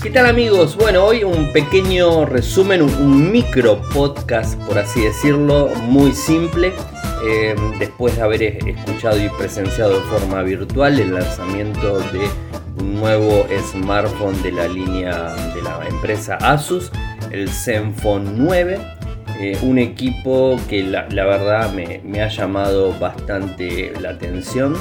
¿Qué tal amigos? Bueno, hoy un pequeño resumen, un micro podcast, por así decirlo, muy simple. Eh, después de haber escuchado y presenciado de forma virtual el lanzamiento de un nuevo smartphone de la línea de la empresa Asus, el Zenfone 9. Eh, un equipo que la, verdad me, ha llamado bastante la atención.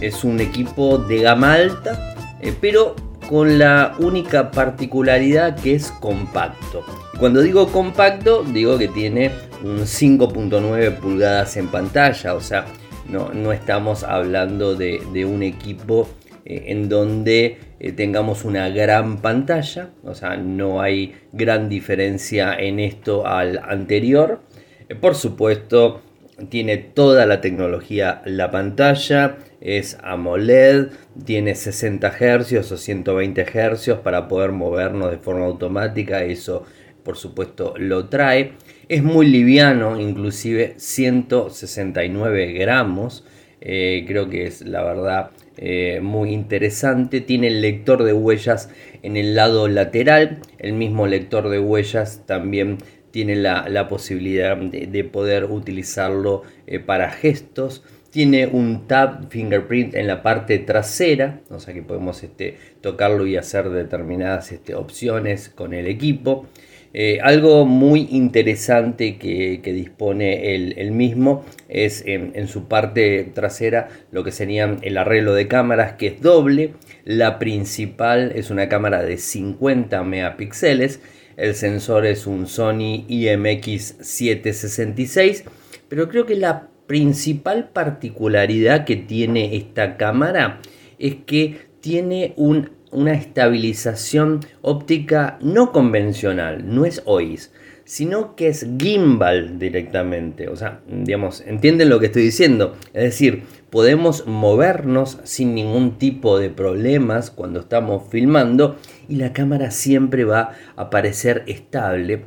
Es un equipo de gama alta, eh, pero con la única particularidad que es compacto. Cuando digo compacto, digo que tiene un 5.9 pulgadas en pantalla, o sea, no, no estamos hablando de, un equipo eh, en donde eh, tengamos una gran pantalla, o sea, no hay gran diferencia en esto al anterior. Eh, por supuesto, tiene toda la tecnología la pantalla, es AMOLED, tiene 60 Hz o 120 Hz para poder movernos de forma automática, eso por supuesto lo trae. Es muy liviano, inclusive 169 gramos, eh, creo que es la verdad eh, muy interesante. Tiene el lector de huellas en el lado lateral, el mismo lector de huellas también tiene la, posibilidad de, poder utilizarlo eh, para gestos. Tiene un tab fingerprint en la parte trasera, o sea que podemos este, tocarlo y hacer determinadas este, opciones con el equipo. Eh, algo muy interesante que, dispone el, mismo es en, su parte trasera lo que sería el arreglo de cámaras que es doble. La principal es una cámara de 50 megapíxeles. El sensor es un Sony IMX766. Pero creo que la principal particularidad que tiene esta cámara es que tiene una estabilización óptica no convencional, no es OIS, sino que es gimbal directamente. O sea, digamos, entienden lo que estoy diciendo. Es decir, podemos movernos sin ningún tipo de problemas cuando estamos filmando y la cámara siempre va a parecer estable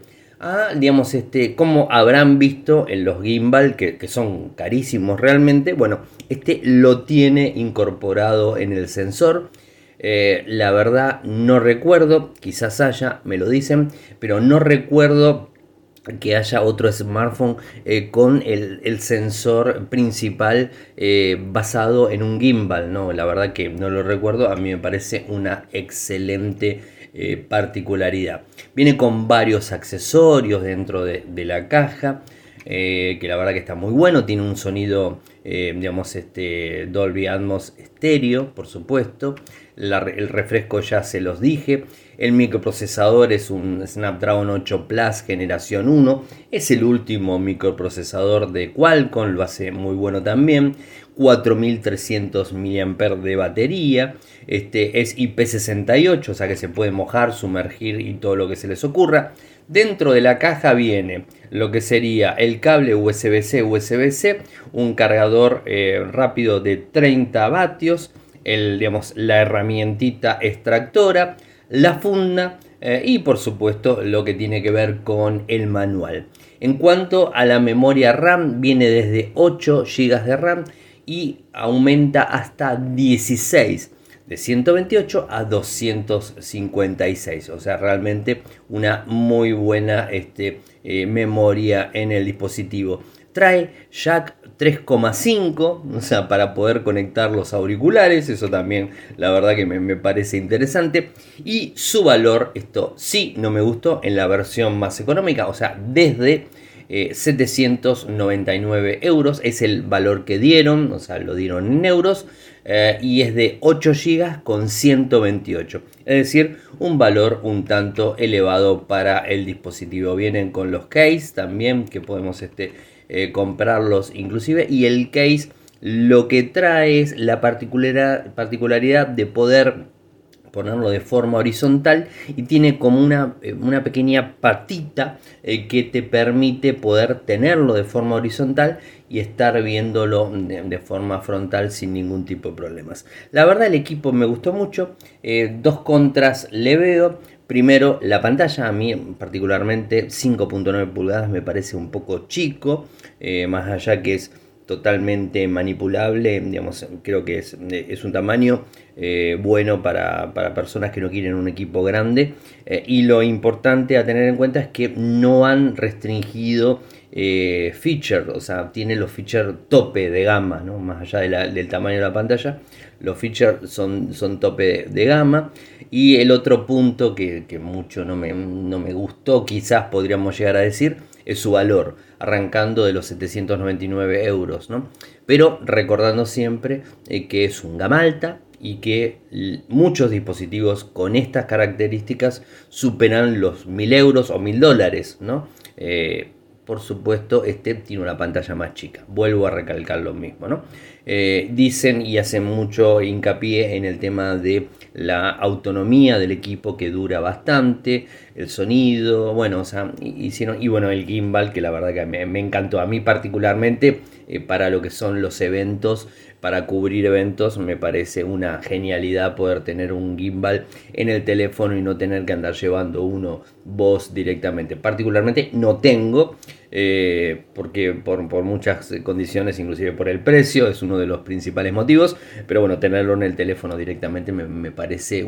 digamos, este, como habrán visto en los gimbal, que, son carísimos realmente, bueno, este lo tiene incorporado en el sensor. Eh, la verdad no recuerdo, quizás haya, me lo dicen, pero no recuerdo que haya otro smartphone eh, con el, sensor principal eh, basado en un gimbal, no, la verdad que no lo recuerdo, a mí me parece una excelente eh, particularidad. Viene con varios accesorios dentro de, la caja. Eh, que la verdad que está muy bueno, tiene un sonido, eh, digamos, este Dolby Atmos estéreo, por supuesto, el refresco ya se los dije, el microprocesador es un Snapdragon 8 Plus generación 1, es el último microprocesador de Qualcomm, lo hace muy bueno también, 4300 mAh de batería, este es IP68, o sea que se puede mojar, sumergir y todo lo que se les ocurra. Dentro de la caja viene lo que sería el cable USB-C, USB-C, un cargador eh, rápido de 30 vatios, el, digamos, la herramientita extractora, la funda eh, y por supuesto lo que tiene que ver con el manual. En cuanto a la memoria RAM, viene desde 8 GB de RAM y aumenta hasta 16 de 128 a 256 o sea realmente una muy buena este, eh, memoria en el dispositivo. Trae jack 3,5 o sea para poder conectar los auriculares eso también la verdad que me, parece interesante. Y su valor esto sí no me gustó en la versión más económica o sea desde 799 eh, euros es el valor que dieron, o sea, lo dieron en euros, eh, y es de 8 GB con 128, es decir, un valor un tanto elevado para el dispositivo. Vienen con los case también, que podemos este, eh, comprarlos inclusive, y el case lo que trae es la particularidad de poder ponerlo de forma horizontal y tiene como una, eh, una pequeña patita eh, que te permite poder tenerlo de forma horizontal y estar viéndolo de, forma frontal sin ningún tipo de problemas. La verdad el equipo me gustó mucho, eh, dos contras le veo. Primero, la pantalla a mí particularmente 5.9 pulgadas me parece un poco chico, más allá que es totalmente manipulable, digamos, creo que es, es un tamaño eh, bueno para, personas que no quieren un equipo grande. Eh, y lo importante a tener en cuenta es que no han restringido eh, feature, o sea, tiene los features tope de gama, ¿no? más allá del tamaño de la pantalla, los features son, son tope de, gama. Y el otro punto que, mucho no me, no me gustó, quizás podríamos llegar a decir, es su valor, arrancando de los 799 euros, ¿no? Pero recordando siempre eh, que es un gama alta y que muchos dispositivos con estas características superan los 1000 euros o 1000 dólares, ¿no? Eh, por supuesto, este tiene una pantalla más chica. Vuelvo a recalcar lo mismo, ¿no? Eh, dicen y hacen mucho hincapié en el tema de la autonomía del equipo que dura bastante, el sonido, bueno, o sea, hicieron, y bueno, el gimbal que la verdad que me, encantó a mí particularmente eh, para lo que son los eventos, para cubrir eventos, me parece una genialidad poder tener un gimbal en el teléfono y no tener que andar llevando uno voz directamente. Particularmente no tengo, eh, porque por, muchas condiciones, inclusive por el precio, es uno de los principales motivos, pero bueno, tenerlo en el teléfono directamente me, parece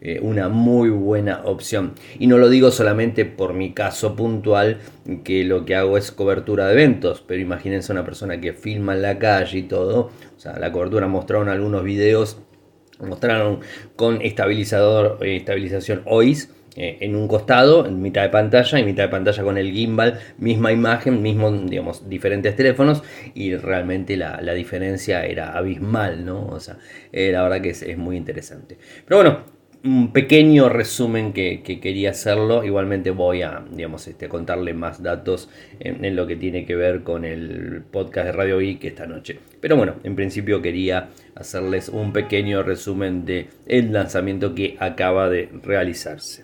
eh, una muy buena opción. Y no lo digo solamente por mi caso puntual, que lo que hago es cobertura de eventos, pero imagínense una persona que filma en la calle y todo, o sea, la cobertura mostraron algunos videos, mostraron con estabilizador, eh, estabilización OIS, eh, en un costado, en mitad de pantalla, y mitad de pantalla con el gimbal, misma imagen, mismo, digamos, diferentes teléfonos, y realmente la, diferencia era abismal, ¿no? O sea, eh, la verdad que es, es muy interesante. Pero bueno, un pequeño resumen que, quería hacerlo. Igualmente voy a, digamos, este, contarle más datos en, lo que tiene que ver con el podcast de Radio Geek esta noche. Pero bueno, en principio quería hacerles un pequeño resumen de el lanzamiento que acaba de realizarse.